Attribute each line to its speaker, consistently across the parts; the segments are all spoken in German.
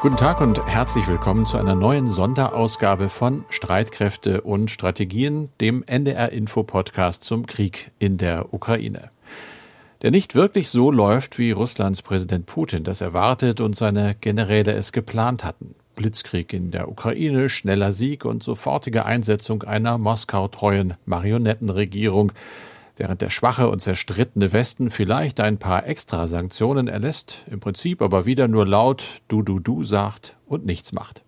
Speaker 1: Guten Tag und herzlich willkommen zu einer neuen Sonderausgabe von Streitkräfte und Strategien, dem NDR Info Podcast zum Krieg in der Ukraine. Der nicht wirklich so läuft, wie Russlands Präsident Putin das erwartet und seine Generäle es geplant hatten. Blitzkrieg in der Ukraine, schneller Sieg und sofortige Einsetzung einer Moskau-treuen Marionettenregierung, während der schwache und zerstrittene Westen vielleicht ein paar extra Sanktionen erlässt, im Prinzip aber wieder nur laut Du du du sagt und nichts macht.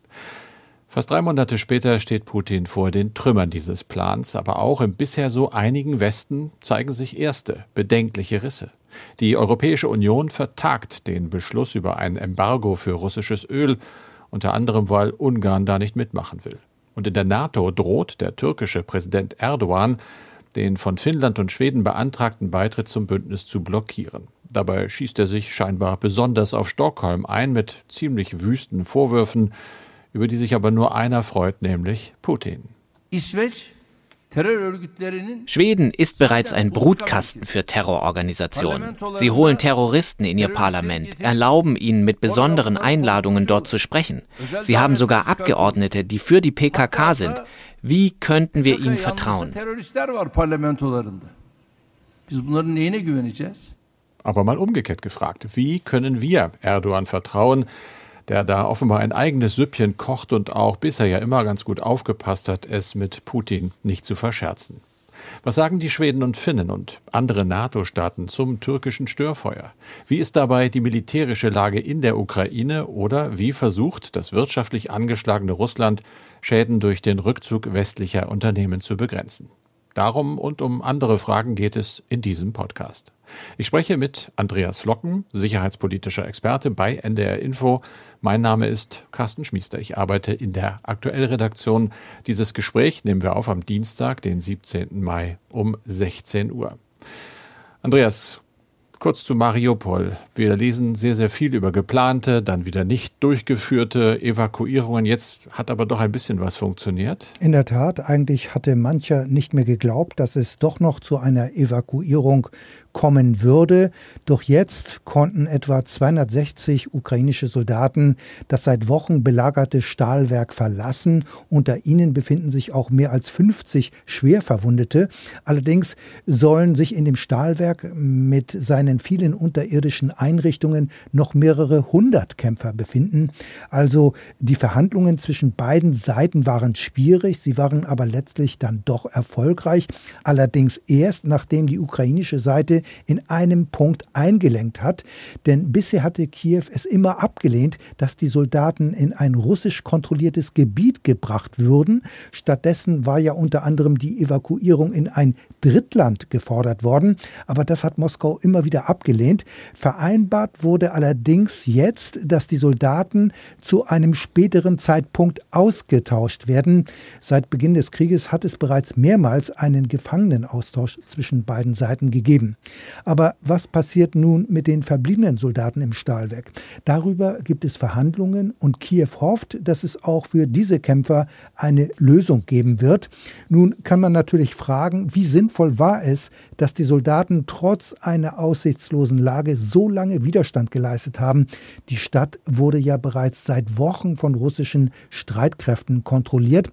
Speaker 1: Fast drei Monate später steht Putin vor den Trümmern dieses Plans, aber auch im bisher so einigen Westen zeigen sich erste bedenkliche Risse. Die Europäische Union vertagt den Beschluss über ein Embargo für russisches Öl, unter anderem weil Ungarn da nicht mitmachen will. Und in der NATO droht der türkische Präsident Erdogan, den von Finnland und Schweden beantragten Beitritt zum Bündnis zu blockieren. Dabei schießt er sich scheinbar besonders auf Stockholm ein mit ziemlich wüsten Vorwürfen, über die sich aber nur einer freut, nämlich Putin.
Speaker 2: Schweden ist bereits ein Brutkasten für Terrororganisationen. Sie holen Terroristen in ihr Parlament, erlauben ihnen mit besonderen Einladungen dort zu sprechen. Sie haben sogar Abgeordnete, die für die PKK sind. Wie könnten wir ihm vertrauen?
Speaker 1: Aber mal umgekehrt gefragt, wie können wir Erdogan vertrauen, der da offenbar ein eigenes Süppchen kocht und auch bisher ja immer ganz gut aufgepasst hat, es mit Putin nicht zu verscherzen? Was sagen die Schweden und Finnen und andere NATO-Staaten zum türkischen Störfeuer? Wie ist dabei die militärische Lage in der Ukraine oder wie versucht das wirtschaftlich angeschlagene Russland Schäden durch den Rückzug westlicher Unternehmen zu begrenzen. Darum und um andere Fragen geht es in diesem Podcast. Ich spreche mit Andreas Flocken, sicherheitspolitischer Experte bei NDR Info. Mein Name ist Carsten Schmiester. Ich arbeite in der Aktuellredaktion. Dieses Gespräch nehmen wir auf am Dienstag, den 17. Mai um 16 Uhr. Andreas, Kurz zu Mariupol. Wir lesen sehr, sehr viel über geplante, dann wieder nicht durchgeführte Evakuierungen. Jetzt hat aber doch ein bisschen was funktioniert.
Speaker 3: In der Tat, eigentlich hatte mancher nicht mehr geglaubt, dass es doch noch zu einer Evakuierung kommen würde. Doch jetzt konnten etwa 260 ukrainische Soldaten das seit Wochen belagerte Stahlwerk verlassen. Unter ihnen befinden sich auch mehr als 50 Schwerverwundete. Allerdings sollen sich in dem Stahlwerk mit seinen vielen unterirdischen Einrichtungen noch mehrere hundert Kämpfer befinden. Also die Verhandlungen zwischen beiden Seiten waren schwierig, sie waren aber letztlich dann doch erfolgreich. Allerdings erst nachdem die ukrainische Seite in einem Punkt eingelenkt hat. Denn bisher hatte Kiew es immer abgelehnt, dass die Soldaten in ein russisch kontrolliertes Gebiet gebracht würden. Stattdessen war ja unter anderem die Evakuierung in ein Drittland gefordert worden. Aber das hat Moskau immer wieder abgelehnt. Vereinbart wurde allerdings jetzt, dass die Soldaten zu einem späteren Zeitpunkt ausgetauscht werden. Seit Beginn des Krieges hat es bereits mehrmals einen Gefangenenaustausch zwischen beiden Seiten gegeben. Aber was passiert nun mit den verbliebenen Soldaten im Stahlwerk? Darüber gibt es Verhandlungen und Kiew hofft, dass es auch für diese Kämpfer eine Lösung geben wird. Nun kann man natürlich fragen, wie sinnvoll war es, dass die Soldaten trotz einer aussichtslosen Lage so lange Widerstand geleistet haben? Die Stadt wurde ja bereits seit Wochen von russischen Streitkräften kontrolliert.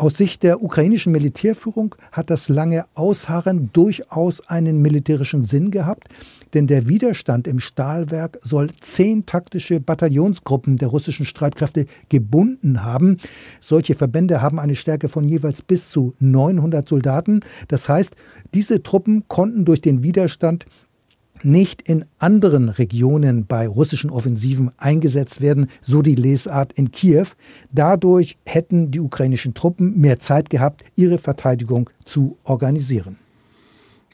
Speaker 3: Aus Sicht der ukrainischen Militärführung hat das lange Ausharren durchaus einen militärischen Sinn gehabt, denn der Widerstand im Stahlwerk soll zehn taktische Bataillonsgruppen der russischen Streitkräfte gebunden haben. Solche Verbände haben eine Stärke von jeweils bis zu 900 Soldaten. Das heißt, diese Truppen konnten durch den Widerstand nicht in anderen Regionen bei russischen Offensiven eingesetzt werden, so die Lesart in Kiew. Dadurch hätten die ukrainischen Truppen mehr Zeit gehabt, ihre Verteidigung zu organisieren.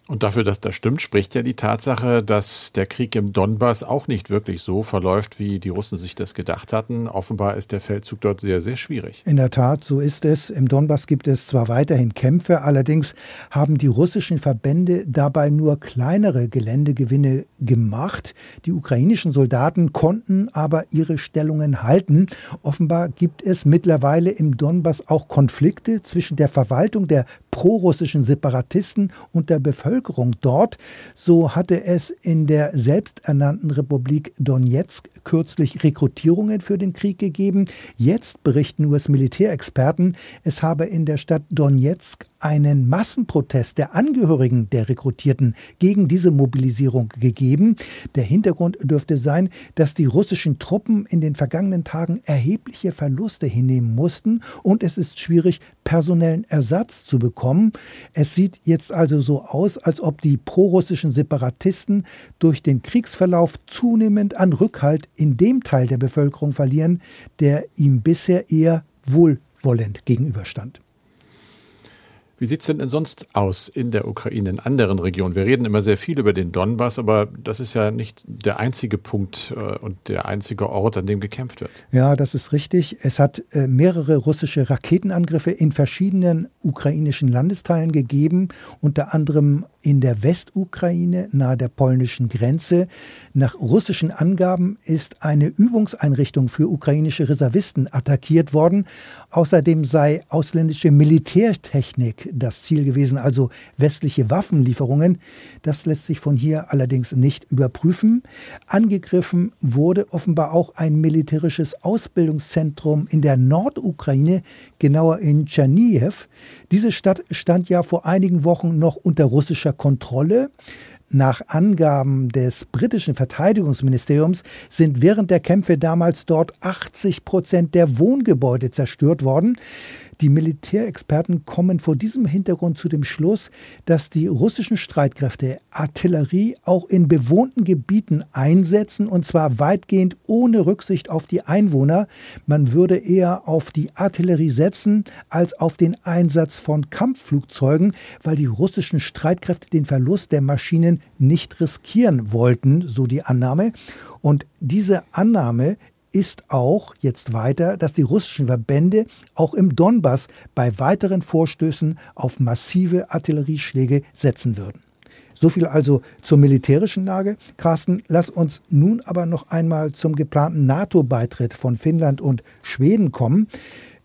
Speaker 1: Und dafür, dass das stimmt, spricht ja die Tatsache, dass der Krieg im Donbass auch nicht wirklich so verläuft, wie die Russen sich das gedacht hatten. Offenbar ist der Feldzug dort sehr, sehr schwierig.
Speaker 3: In der Tat, so ist es. Im Donbass gibt es zwar weiterhin Kämpfe, allerdings haben die russischen Verbände dabei nur kleinere Geländegewinne gemacht. Die ukrainischen Soldaten konnten aber ihre Stellungen halten. Offenbar gibt es mittlerweile im Donbass auch Konflikte zwischen der Verwaltung der prorussischen Separatisten und der Bevölkerung dort. So hatte es in der selbsternannten Republik Donetsk kürzlich Rekrutierungen für den Krieg gegeben. Jetzt berichten US-Militärexperten, es habe in der Stadt Donetsk einen Massenprotest der Angehörigen der Rekrutierten gegen diese Mobilisierung gegeben. Der Hintergrund dürfte sein, dass die russischen Truppen in den vergangenen Tagen erhebliche Verluste hinnehmen mussten und es ist schwierig, personellen Ersatz zu bekommen. Es sieht jetzt also so aus, als ob die prorussischen Separatisten durch den Kriegsverlauf zunehmend an Rückhalt in dem Teil der Bevölkerung verlieren, der ihm bisher eher wohlwollend gegenüberstand.
Speaker 1: Wie sieht es denn, denn sonst aus in der Ukraine, in anderen Regionen? Wir reden immer sehr viel über den Donbass, aber das ist ja nicht der einzige Punkt äh, und der einzige Ort, an dem gekämpft wird.
Speaker 3: Ja, das ist richtig. Es hat äh, mehrere russische Raketenangriffe in verschiedenen ukrainischen Landesteilen gegeben, unter anderem in der Westukraine nahe der polnischen Grenze. Nach russischen Angaben ist eine Übungseinrichtung für ukrainische Reservisten attackiert worden. Außerdem sei ausländische Militärtechnik das Ziel gewesen, also westliche Waffenlieferungen. Das lässt sich von hier allerdings nicht überprüfen. Angegriffen wurde offenbar auch ein militärisches Ausbildungszentrum in der Nordukraine, genauer in Tschernihiv. Diese Stadt stand ja vor einigen Wochen noch unter russischer Kontrolle. Nach Angaben des britischen Verteidigungsministeriums sind während der Kämpfe damals dort 80 Prozent der Wohngebäude zerstört worden. Die Militärexperten kommen vor diesem Hintergrund zu dem Schluss, dass die russischen Streitkräfte Artillerie auch in bewohnten Gebieten einsetzen, und zwar weitgehend ohne Rücksicht auf die Einwohner. Man würde eher auf die Artillerie setzen als auf den Einsatz von Kampfflugzeugen, weil die russischen Streitkräfte den Verlust der Maschinen nicht riskieren wollten, so die Annahme. Und diese Annahme ist auch jetzt weiter, dass die russischen Verbände auch im Donbass bei weiteren Vorstößen auf massive Artillerieschläge setzen würden. So viel also zur militärischen Lage. Carsten, lass uns nun aber noch einmal zum geplanten NATO-Beitritt von Finnland und Schweden kommen.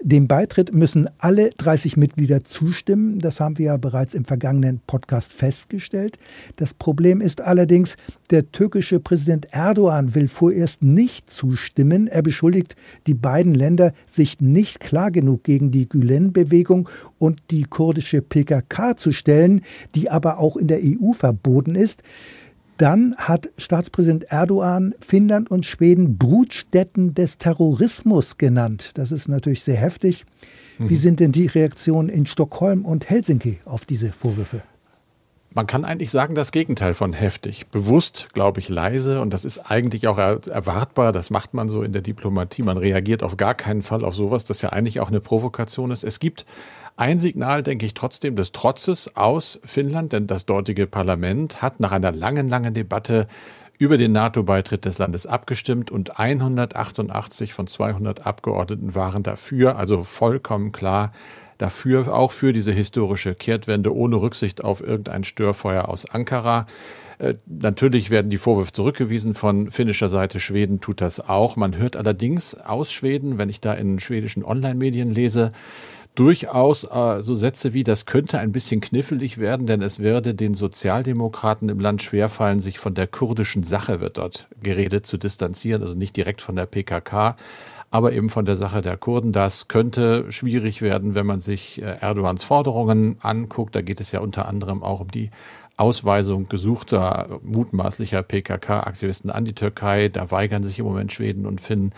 Speaker 3: Dem Beitritt müssen alle 30 Mitglieder zustimmen. Das haben wir ja bereits im vergangenen Podcast festgestellt. Das Problem ist allerdings, der türkische Präsident Erdogan will vorerst nicht zustimmen. Er beschuldigt die beiden Länder, sich nicht klar genug gegen die Gülen-Bewegung und die kurdische PKK zu stellen, die aber auch in der EU verboten ist. Dann hat Staatspräsident Erdogan Finnland und Schweden Brutstätten des Terrorismus genannt. Das ist natürlich sehr heftig. Wie mhm. sind denn die Reaktionen in Stockholm und Helsinki auf diese Vorwürfe?
Speaker 1: Man kann eigentlich sagen, das Gegenteil von heftig. Bewusst, glaube ich, leise. Und das ist eigentlich auch erwartbar. Das macht man so in der Diplomatie. Man reagiert auf gar keinen Fall auf sowas, das ja eigentlich auch eine Provokation ist. Es gibt ein Signal, denke ich, trotzdem des Trotzes aus Finnland, denn das dortige Parlament hat nach einer langen, langen Debatte über den NATO-Beitritt des Landes abgestimmt und 188 von 200 Abgeordneten waren dafür, also vollkommen klar dafür, auch für diese historische Kehrtwende ohne Rücksicht auf irgendein Störfeuer aus Ankara. Äh, natürlich werden die Vorwürfe zurückgewiesen von finnischer Seite. Schweden tut das auch. Man hört allerdings aus Schweden, wenn ich da in schwedischen Online-Medien lese, durchaus äh, so Sätze wie, das könnte ein bisschen knifflig werden, denn es werde den Sozialdemokraten im Land schwerfallen, sich von der kurdischen Sache, wird dort geredet, zu distanzieren, also nicht direkt von der PKK, aber eben von der Sache der Kurden. Das könnte schwierig werden, wenn man sich äh, Erdogans Forderungen anguckt. Da geht es ja unter anderem auch um die Ausweisung gesuchter mutmaßlicher PKK-Aktivisten an die Türkei. Da weigern sich im Moment Schweden und Finnen.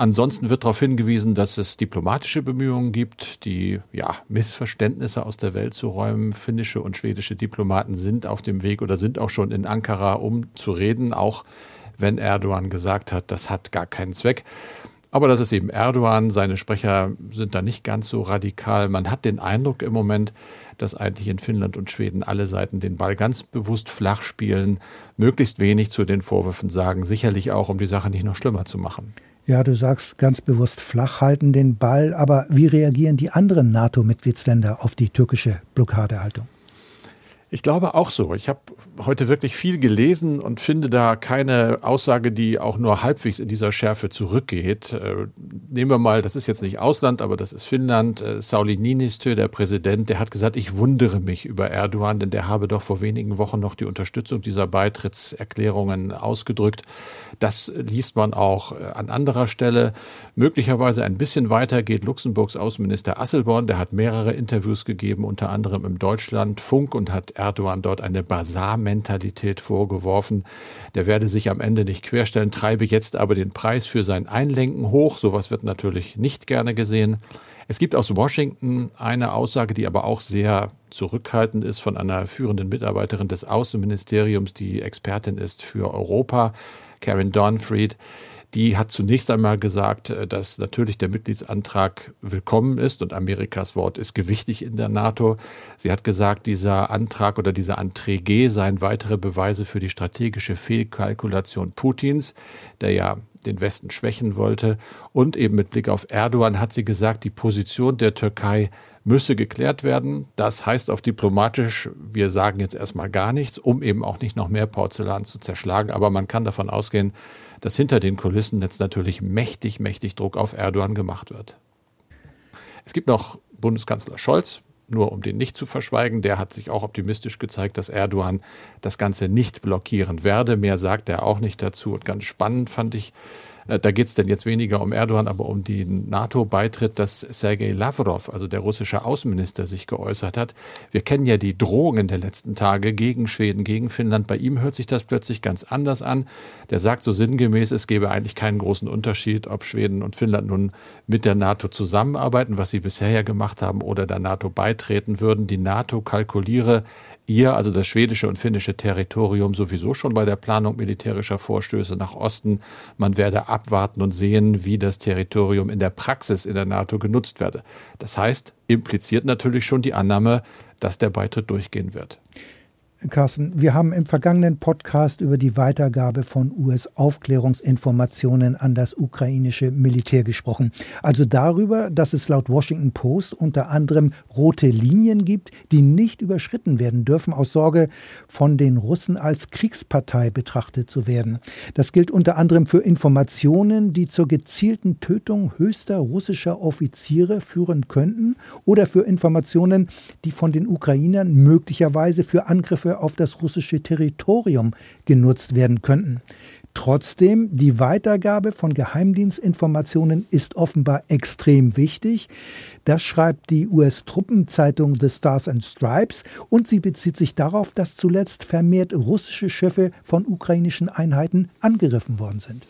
Speaker 1: Ansonsten wird darauf hingewiesen, dass es diplomatische Bemühungen gibt, die ja, Missverständnisse aus der Welt zu räumen. Finnische und schwedische Diplomaten sind auf dem Weg oder sind auch schon in Ankara, um zu reden, auch wenn Erdogan gesagt hat, das hat gar keinen Zweck. Aber das ist eben Erdogan. Seine Sprecher sind da nicht ganz so radikal. Man hat den Eindruck im Moment, dass eigentlich in Finnland und Schweden alle Seiten den Ball ganz bewusst flach spielen, möglichst wenig zu den Vorwürfen sagen, sicherlich auch, um die Sache nicht noch schlimmer zu machen.
Speaker 3: Ja, du sagst ganz bewusst flach halten den Ball, aber wie reagieren die anderen NATO-Mitgliedsländer auf die türkische Blockadehaltung?
Speaker 1: Ich glaube auch so. Ich habe heute wirklich viel gelesen und finde da keine Aussage, die auch nur halbwegs in dieser Schärfe zurückgeht. Äh, nehmen wir mal, das ist jetzt nicht Ausland, aber das ist Finnland. Äh, Sauli Niinistö, der Präsident, der hat gesagt, ich wundere mich über Erdogan, denn der habe doch vor wenigen Wochen noch die Unterstützung dieser Beitrittserklärungen ausgedrückt. Das liest man auch äh, an anderer Stelle. Möglicherweise ein bisschen weiter geht Luxemburgs Außenminister Asselborn, der hat mehrere Interviews gegeben, unter anderem im Deutschlandfunk und hat Erdogan dort eine Basar-Mentalität vorgeworfen. Der werde sich am Ende nicht querstellen, treibe jetzt aber den Preis für sein Einlenken hoch. Sowas wird natürlich nicht gerne gesehen. Es gibt aus Washington eine Aussage, die aber auch sehr zurückhaltend ist von einer führenden Mitarbeiterin des Außenministeriums, die Expertin ist für Europa, Karen Donfried die hat zunächst einmal gesagt, äh, dass natürlich der Mitgliedsantrag willkommen ist und Amerikas Wort ist gewichtig in der NATO. Sie hat gesagt, dieser Antrag oder diese Anträge seien weitere Beweise für die strategische Fehlkalkulation Putins, der ja den Westen schwächen wollte. Und eben mit Blick auf Erdogan hat sie gesagt, die Position der Türkei müsse geklärt werden. Das heißt auf diplomatisch, wir sagen jetzt erstmal gar nichts, um eben auch nicht noch mehr Porzellan zu zerschlagen. Aber man kann davon ausgehen, dass hinter den Kulissen jetzt natürlich mächtig, mächtig Druck auf Erdogan gemacht wird. Es gibt noch Bundeskanzler Scholz, nur um den nicht zu verschweigen, der hat sich auch optimistisch gezeigt, dass Erdogan das Ganze nicht blockieren werde. Mehr sagt er auch nicht dazu. Und ganz spannend fand ich, da geht es denn jetzt weniger um Erdogan, aber um den NATO-Beitritt, dass Sergei Lavrov, also der russische Außenminister, sich geäußert hat. Wir kennen ja die Drohungen der letzten Tage gegen Schweden, gegen Finnland. Bei ihm hört sich das plötzlich ganz anders an. Der sagt so sinngemäß, es gäbe eigentlich keinen großen Unterschied, ob Schweden und Finnland nun mit der NATO zusammenarbeiten, was sie bisher ja gemacht haben, oder der NATO beitreten würden. Die NATO kalkuliere ihr, also das schwedische und finnische Territorium, sowieso schon bei der Planung militärischer Vorstöße nach Osten. Man werde abwarten und sehen, wie das Territorium in der Praxis in der NATO genutzt werde. Das heißt, impliziert natürlich schon die Annahme, dass der Beitritt durchgehen wird.
Speaker 3: Carsten, wir haben im vergangenen Podcast über die Weitergabe von US-Aufklärungsinformationen an das ukrainische Militär gesprochen. Also darüber, dass es laut Washington Post unter anderem rote Linien gibt, die nicht überschritten werden dürfen, aus Sorge von den Russen als Kriegspartei betrachtet zu werden. Das gilt unter anderem für Informationen, die zur gezielten Tötung höchster russischer Offiziere führen könnten oder für Informationen, die von den Ukrainern möglicherweise für Angriffe Angriffe auf das russische Territorium genutzt werden könnten. Trotzdem, die Weitergabe von Geheimdienstinformationen ist offenbar extrem wichtig. Das schreibt die US-Truppenzeitung The Stars and Stripes und sie bezieht sich darauf, dass zuletzt vermehrt russische Schiffe von ukrainischen Einheiten angegriffen worden sind.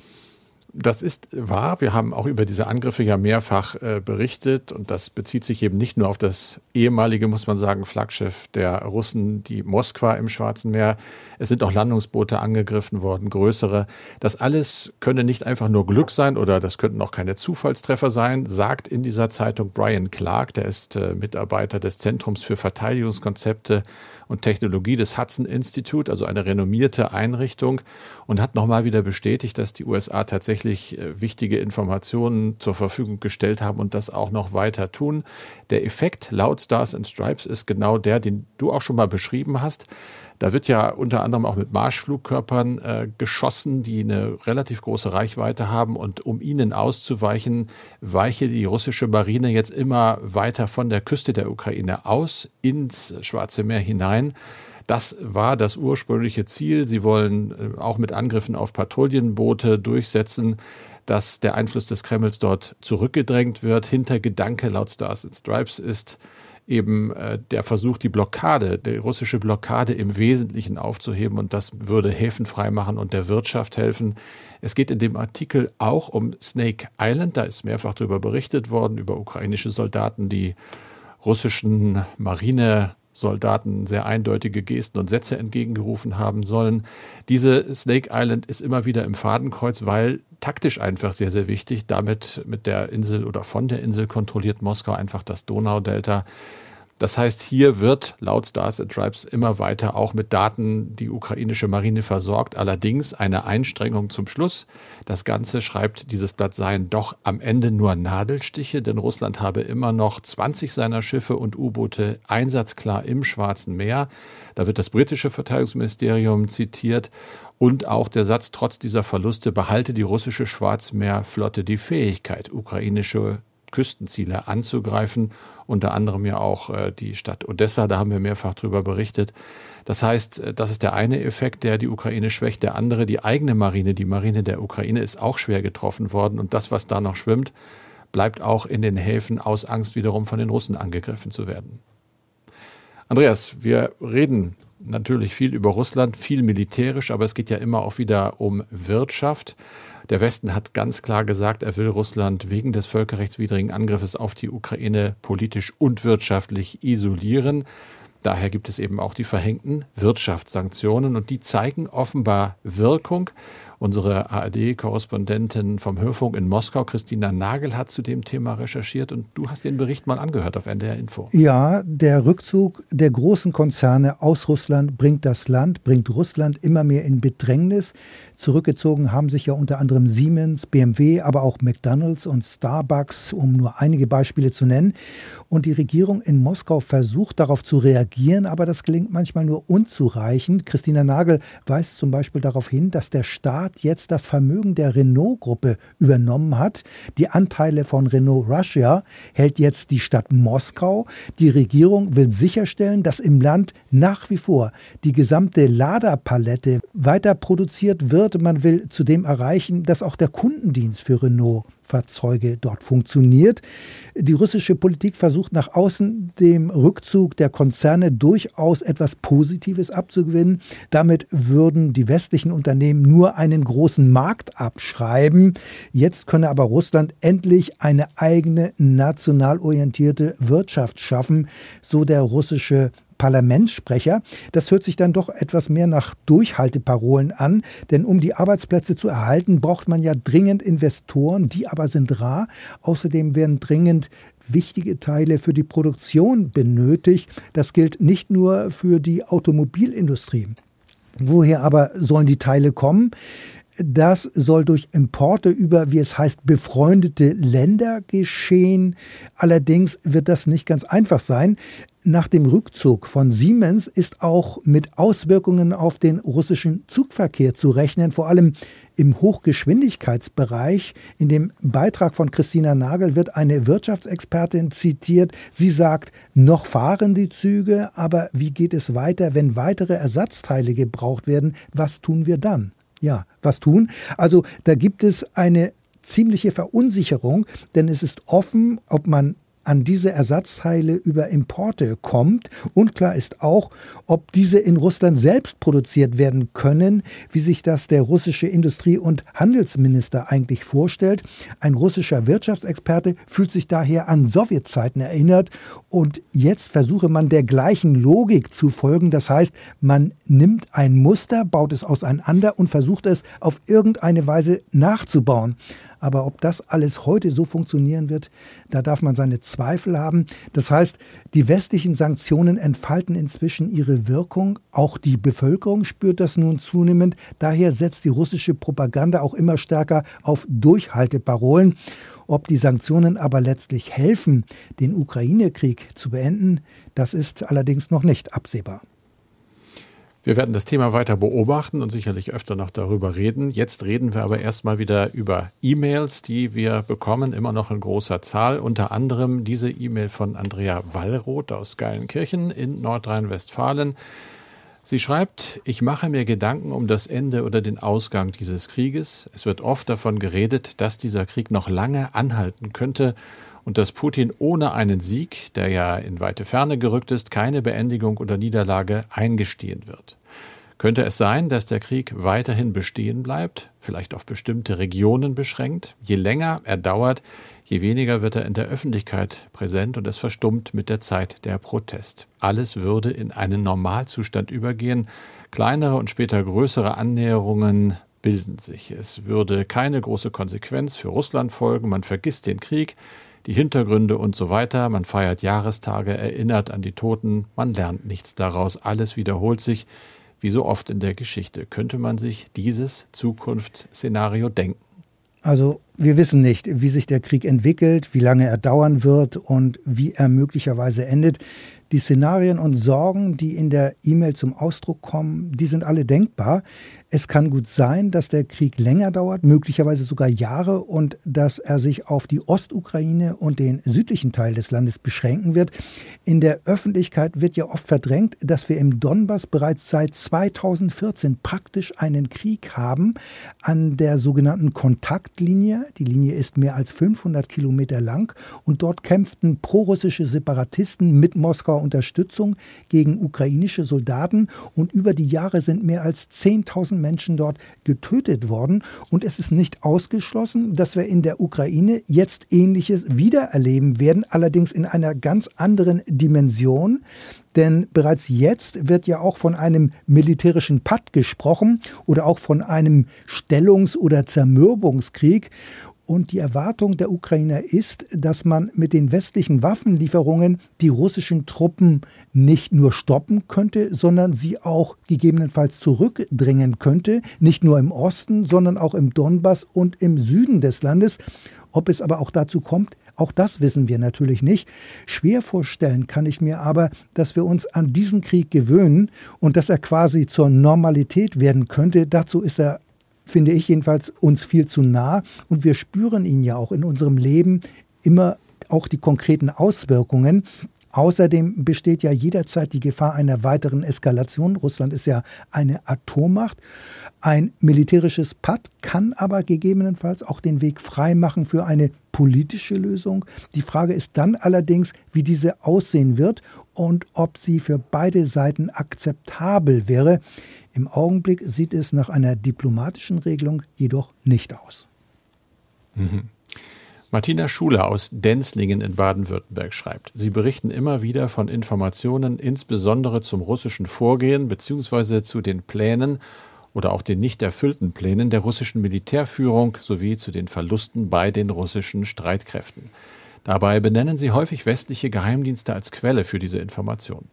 Speaker 1: Das ist wahr. Wir haben auch über diese Angriffe ja mehrfach äh, berichtet und das bezieht sich eben nicht nur auf das ehemalige, muss man sagen, Flaggschiff der Russen, die Moskwa im Schwarzen Meer. Es sind auch Landungsboote angegriffen worden, größere. Das alles könne nicht einfach nur Glück sein oder das könnten auch keine Zufallstreffer sein, sagt in dieser Zeitung Brian Clark, der ist äh, Mitarbeiter des Zentrums für Verteidigungskonzepte und Technologie des Hudson Institute, also eine renommierte Einrichtung, und hat nochmal wieder bestätigt, dass die USA tatsächlich äh, wichtige Informationen zur Verfügung gestellt haben und das auch noch weiter tun. Der Effekt laut Stars and Stripes ist genau der, den du auch schon mal beschrieben hast. Da wird ja unter anderem auch mit Marschflugkörpern äh, geschossen, die eine relativ große Reichweite haben. Und um ihnen auszuweichen, weiche die russische Marine jetzt immer weiter von der Küste der Ukraine aus ins Schwarze Meer hinein. Das war das ursprüngliche Ziel. Sie wollen äh, auch mit Angriffen auf Patrouillenboote durchsetzen, dass der Einfluss des Kremls dort zurückgedrängt wird. Hintergedanke laut Stars and Stripes ist, eben äh, der Versuch, die Blockade, die russische Blockade im Wesentlichen aufzuheben und das würde Häfen freimachen und der Wirtschaft helfen. Es geht in dem Artikel auch um Snake Island, da ist mehrfach darüber berichtet worden, über ukrainische Soldaten, die russischen Marinesoldaten sehr eindeutige Gesten und Sätze entgegengerufen haben sollen. Diese Snake Island ist immer wieder im Fadenkreuz, weil taktisch einfach sehr, sehr wichtig. Damit mit der Insel oder von der Insel kontrolliert Moskau einfach das Donaudelta. Das heißt, hier wird laut Stars and Tribes immer weiter auch mit Daten die ukrainische Marine versorgt. Allerdings eine Einstrengung zum Schluss. Das Ganze schreibt dieses Blatt seien doch am Ende nur Nadelstiche, denn Russland habe immer noch 20 seiner Schiffe und U-Boote einsatzklar im Schwarzen Meer. Da wird das britische Verteidigungsministerium zitiert und auch der Satz, trotz dieser Verluste behalte die russische Schwarzmeerflotte die Fähigkeit, ukrainische Küstenziele anzugreifen, unter anderem ja auch äh, die Stadt Odessa, da haben wir mehrfach drüber berichtet. Das heißt, äh, das ist der eine Effekt, der die Ukraine schwächt. Der andere, die eigene Marine, die Marine der Ukraine ist auch schwer getroffen worden und das, was da noch schwimmt, bleibt auch in den Häfen aus Angst wiederum von den Russen angegriffen zu werden. Andreas, wir reden natürlich viel über Russland, viel militärisch, aber es geht ja immer auch wieder um Wirtschaft. Der Westen hat ganz klar gesagt, er will Russland wegen des völkerrechtswidrigen Angriffes auf die Ukraine politisch und wirtschaftlich isolieren. Daher gibt es eben auch die verhängten Wirtschaftssanktionen und die zeigen offenbar Wirkung. Unsere ARD-Korrespondentin vom Hörfunk in Moskau, Christina Nagel, hat zu dem Thema recherchiert und du hast den Bericht mal angehört auf NDR Info.
Speaker 3: Ja, der Rückzug der großen Konzerne aus Russland bringt das Land, bringt Russland immer mehr in Bedrängnis. Zurückgezogen haben sich ja unter anderem Siemens, BMW, aber auch McDonald's und Starbucks, um nur einige Beispiele zu nennen. Und die Regierung in Moskau versucht darauf zu reagieren, aber das gelingt manchmal nur unzureichend. Christina Nagel weist zum Beispiel darauf hin, dass der Staat Staat jetzt das Vermögen der Renault-Gruppe übernommen hat. Die Anteile von Renault Russia hält jetzt die Stadt Moskau. Die Regierung will sicherstellen, dass im Land nach wie vor die gesamte Laderpalette weiter produziert wird. Man will zudem erreichen, dass auch der Kundendienst für Renault Fahrzeuge dort funktioniert. Die russische Politik versucht nach außen dem Rückzug der Konzerne durchaus etwas Positives abzugewinnen. Damit würden die westlichen Unternehmen nur einen großen Markt abschreiben. Jetzt könne aber Russland endlich eine eigene national orientierte Wirtschaft schaffen, so der russische Parlamentssprecher. Das hört sich dann doch etwas mehr nach Durchhalteparolen an, denn um die Arbeitsplätze zu erhalten, braucht man ja dringend Investoren, die aber sind rar. Außerdem werden dringend wichtige Teile für die Produktion benötigt. Das gilt nicht nur für die Automobilindustrie. Woher aber sollen die Teile kommen? Das soll durch Importe über, wie es heißt, befreundete Länder geschehen. Allerdings wird das nicht ganz einfach sein. Nach dem Rückzug von Siemens ist auch mit Auswirkungen auf den russischen Zugverkehr zu rechnen, vor allem im Hochgeschwindigkeitsbereich. In dem Beitrag von Christina Nagel wird eine Wirtschaftsexpertin zitiert. Sie sagt, noch fahren die Züge, aber wie geht es weiter, wenn weitere Ersatzteile gebraucht werden? Was tun wir dann? Ja, was tun? Also da gibt es eine ziemliche Verunsicherung, denn es ist offen, ob man an diese Ersatzteile über Importe kommt. Unklar ist auch, ob diese in Russland selbst produziert werden können, wie sich das der russische Industrie- und Handelsminister eigentlich vorstellt. Ein russischer Wirtschaftsexperte fühlt sich daher an Sowjetzeiten erinnert und jetzt versuche man der gleichen Logik zu folgen. Das heißt, man nimmt ein Muster, baut es auseinander und versucht es auf irgendeine Weise nachzubauen. Aber ob das alles heute so funktionieren wird, da darf man seine Zweifel haben. Das heißt, die westlichen Sanktionen entfalten inzwischen ihre Wirkung. Auch die Bevölkerung spürt das nun zunehmend. Daher setzt die russische Propaganda auch immer stärker auf Durchhalteparolen. Ob die Sanktionen aber letztlich helfen, den Ukraine-Krieg zu beenden, das ist allerdings noch nicht absehbar.
Speaker 1: Wir werden das Thema weiter beobachten und sicherlich öfter noch darüber reden. Jetzt reden wir aber erstmal wieder über E-Mails, die wir bekommen, immer noch in großer Zahl. Unter anderem diese E-Mail von Andrea Wallroth aus Geilenkirchen in Nordrhein-Westfalen. Sie schreibt, ich mache mir Gedanken um das Ende oder den Ausgang dieses Krieges. Es wird oft davon geredet, dass dieser Krieg noch lange anhalten könnte und dass Putin ohne einen Sieg, der ja in weite Ferne gerückt ist, keine Beendigung oder Niederlage eingestehen wird. Könnte es sein, dass der Krieg weiterhin bestehen bleibt, vielleicht auf bestimmte Regionen beschränkt? Je länger er dauert, je weniger wird er in der Öffentlichkeit präsent und es verstummt mit der Zeit der Protest. Alles würde in einen Normalzustand übergehen, kleinere und später größere Annäherungen bilden sich. Es würde keine große Konsequenz für Russland folgen, man vergisst den Krieg, die Hintergründe und so weiter. Man feiert Jahrestage, erinnert an die Toten, man lernt nichts daraus, alles wiederholt sich, wie so oft in der Geschichte. Könnte man sich dieses Zukunftsszenario denken?
Speaker 3: Also wir wissen nicht, wie sich der Krieg entwickelt, wie lange er dauern wird und wie er möglicherweise endet. Die Szenarien und Sorgen, die in der E-Mail zum Ausdruck kommen, die sind alle denkbar. Es kann gut sein, dass der Krieg länger dauert, möglicherweise sogar Jahre, und dass er sich auf die Ostukraine und den südlichen Teil des Landes beschränken wird. In der Öffentlichkeit wird ja oft verdrängt, dass wir im Donbass bereits seit 2014 praktisch einen Krieg haben an der sogenannten Kontaktlinie. Die Linie ist mehr als 500 Kilometer lang und dort kämpften prorussische Separatisten mit Moskauer Unterstützung gegen ukrainische Soldaten und über die Jahre sind mehr als 10.000 Menschen dort getötet worden. Und es ist nicht ausgeschlossen, dass wir in der Ukraine jetzt Ähnliches wiedererleben werden, allerdings in einer ganz anderen Dimension. Denn bereits jetzt wird ja auch von einem militärischen Patt gesprochen oder auch von einem Stellungs- oder Zermürbungskrieg. Und die Erwartung der Ukrainer ist, dass man mit den westlichen Waffenlieferungen die russischen Truppen nicht nur stoppen könnte, sondern sie auch gegebenenfalls zurückdrängen könnte, nicht nur im Osten, sondern auch im Donbass und im Süden des Landes. Ob es aber auch dazu kommt, auch das wissen wir natürlich nicht. Schwer vorstellen kann ich mir aber, dass wir uns an diesen Krieg gewöhnen und dass er quasi zur Normalität werden könnte. Dazu ist er finde ich jedenfalls, uns viel zu nah. Und wir spüren ihn ja auch in unserem Leben immer auch die konkreten Auswirkungen. Außerdem besteht ja jederzeit die Gefahr einer weiteren Eskalation. Russland ist ja eine Atommacht. Ein militärisches Patt kann aber gegebenenfalls auch den Weg freimachen für eine politische Lösung. Die Frage ist dann allerdings, wie diese aussehen wird und ob sie für beide Seiten akzeptabel wäre. Im Augenblick sieht es nach einer diplomatischen Regelung jedoch nicht aus.
Speaker 1: Mhm. Martina Schuler aus Denzlingen in Baden-Württemberg schreibt, Sie berichten immer wieder von Informationen, insbesondere zum russischen Vorgehen bzw. zu den Plänen oder auch den nicht erfüllten Plänen der russischen Militärführung sowie zu den Verlusten bei den russischen Streitkräften. Dabei benennen Sie häufig westliche Geheimdienste als Quelle für diese Informationen.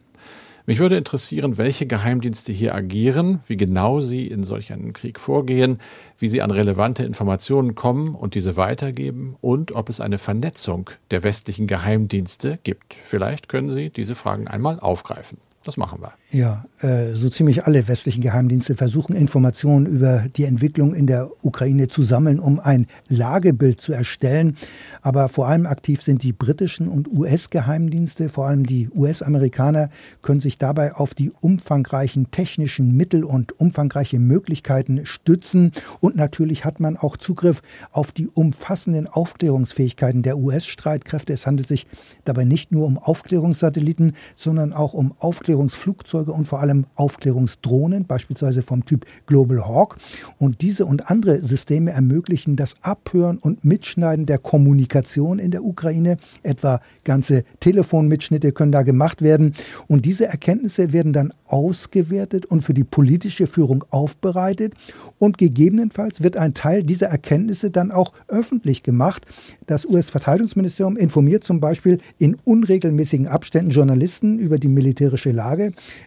Speaker 1: Mich würde interessieren, welche Geheimdienste hier agieren, wie genau sie in solch einem Krieg vorgehen, wie sie an relevante Informationen kommen und diese weitergeben und ob es eine Vernetzung der westlichen Geheimdienste gibt. Vielleicht können Sie diese Fragen einmal aufgreifen. Das machen wir.
Speaker 3: Ja, äh, so ziemlich alle westlichen Geheimdienste versuchen Informationen über die Entwicklung in der Ukraine zu sammeln, um ein Lagebild zu erstellen. Aber vor allem aktiv sind die britischen und US-Geheimdienste. Vor allem die US-Amerikaner können sich dabei auf die umfangreichen technischen Mittel und umfangreiche Möglichkeiten stützen. Und natürlich hat man auch Zugriff auf die umfassenden Aufklärungsfähigkeiten der US-Streitkräfte. Es handelt sich dabei nicht nur um Aufklärungssatelliten, sondern auch um Aufklärungsstreitkräfte Aufklärungsflugzeuge und vor allem Aufklärungsdrohnen, beispielsweise vom Typ Global Hawk. Und diese und andere Systeme ermöglichen das Abhören und Mitschneiden der Kommunikation in der Ukraine. Etwa ganze Telefonmitschnitte können da gemacht werden. Und diese Erkenntnisse werden dann ausgewertet und für die politische Führung aufbereitet. Und gegebenenfalls wird ein Teil dieser Erkenntnisse dann auch öffentlich gemacht. Das US-Verteidigungsministerium informiert zum Beispiel in unregelmäßigen Abständen Journalisten über die militärische Lage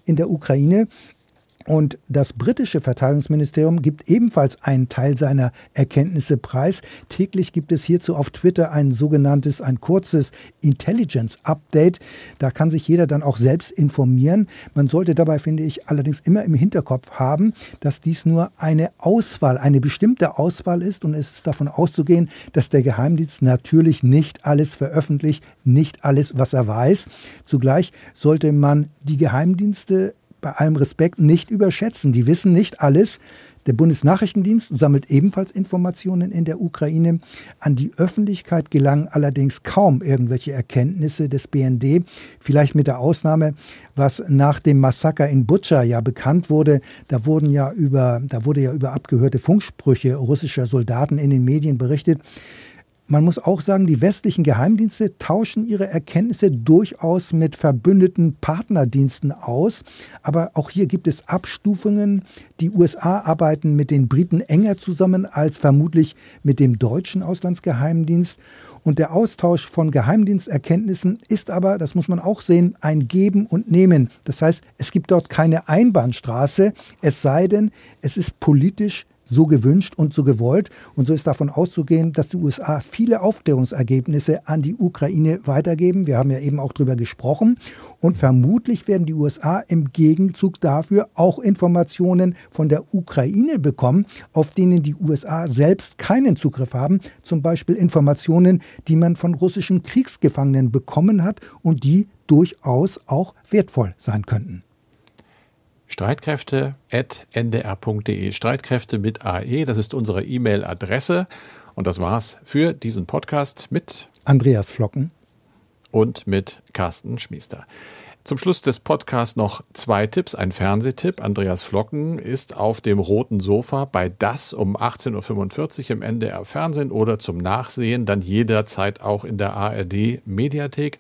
Speaker 3: in der Ukraine. Und das britische Verteidigungsministerium gibt ebenfalls einen Teil seiner Erkenntnisse preis. Täglich gibt es hierzu auf Twitter ein sogenanntes, ein kurzes Intelligence Update. Da kann sich jeder dann auch selbst informieren. Man sollte dabei, finde ich, allerdings immer im Hinterkopf haben, dass dies nur eine Auswahl, eine bestimmte Auswahl ist. Und es ist davon auszugehen, dass der Geheimdienst natürlich nicht alles veröffentlicht, nicht alles, was er weiß. Zugleich sollte man die Geheimdienste bei allem Respekt nicht überschätzen. Die wissen nicht alles. Der Bundesnachrichtendienst sammelt ebenfalls Informationen in der Ukraine. An die Öffentlichkeit gelangen allerdings kaum irgendwelche Erkenntnisse des BND. Vielleicht mit der Ausnahme, was nach dem Massaker in Butscha ja bekannt wurde. Da wurden ja über, da wurde ja über abgehörte Funksprüche russischer Soldaten in den Medien berichtet. Man muss auch sagen, die westlichen Geheimdienste tauschen ihre Erkenntnisse durchaus mit verbündeten Partnerdiensten aus. Aber auch hier gibt es Abstufungen. Die USA arbeiten mit den Briten enger zusammen als vermutlich mit dem deutschen Auslandsgeheimdienst. Und der Austausch von Geheimdiensterkenntnissen ist aber, das muss man auch sehen, ein Geben und Nehmen. Das heißt, es gibt dort keine Einbahnstraße, es sei denn, es ist politisch so gewünscht und so gewollt. Und so ist davon auszugehen, dass die USA viele Aufklärungsergebnisse an die Ukraine weitergeben. Wir haben ja eben auch darüber gesprochen. Und vermutlich werden die USA im Gegenzug dafür auch Informationen von der Ukraine bekommen, auf denen die USA selbst keinen Zugriff haben. Zum Beispiel Informationen, die man von russischen Kriegsgefangenen bekommen hat und die durchaus auch wertvoll sein könnten.
Speaker 1: Streitkräfte.ndr.de. Streitkräfte mit AE, das ist unsere E-Mail-Adresse. Und das war's für diesen Podcast mit
Speaker 3: Andreas Flocken
Speaker 1: und mit Carsten Schmiester. Zum Schluss des Podcasts noch zwei Tipps. Ein Fernsehtipp. Andreas Flocken ist auf dem roten Sofa bei Das um 18.45 Uhr im NDR Fernsehen oder zum Nachsehen dann jederzeit auch in der ARD Mediathek.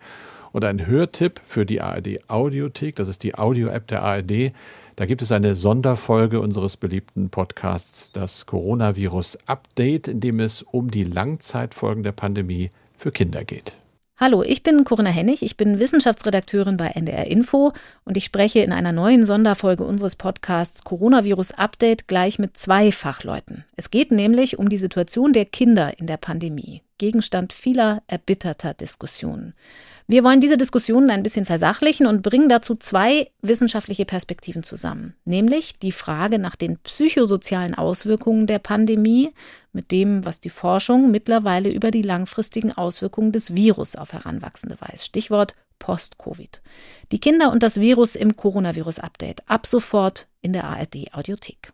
Speaker 1: Und ein Hörtipp für die ARD Audiothek, das ist die Audio-App der ARD. Da gibt es eine Sonderfolge unseres beliebten Podcasts, das Coronavirus Update, in dem es um die Langzeitfolgen der Pandemie für Kinder geht.
Speaker 4: Hallo, ich bin Corinna Hennig, ich bin Wissenschaftsredakteurin bei NDR Info und ich spreche in einer neuen Sonderfolge unseres Podcasts Coronavirus Update gleich mit zwei Fachleuten. Es geht nämlich um die Situation der Kinder in der Pandemie, Gegenstand vieler erbitterter Diskussionen. Wir wollen diese Diskussionen ein bisschen versachlichen und bringen dazu zwei wissenschaftliche Perspektiven zusammen, nämlich die Frage nach den psychosozialen Auswirkungen der Pandemie mit dem, was die Forschung mittlerweile über die langfristigen Auswirkungen des Virus auf Heranwachsende weiß. Stichwort Post-Covid. Die Kinder und das Virus im Coronavirus-Update ab sofort in der ARD Audiothek.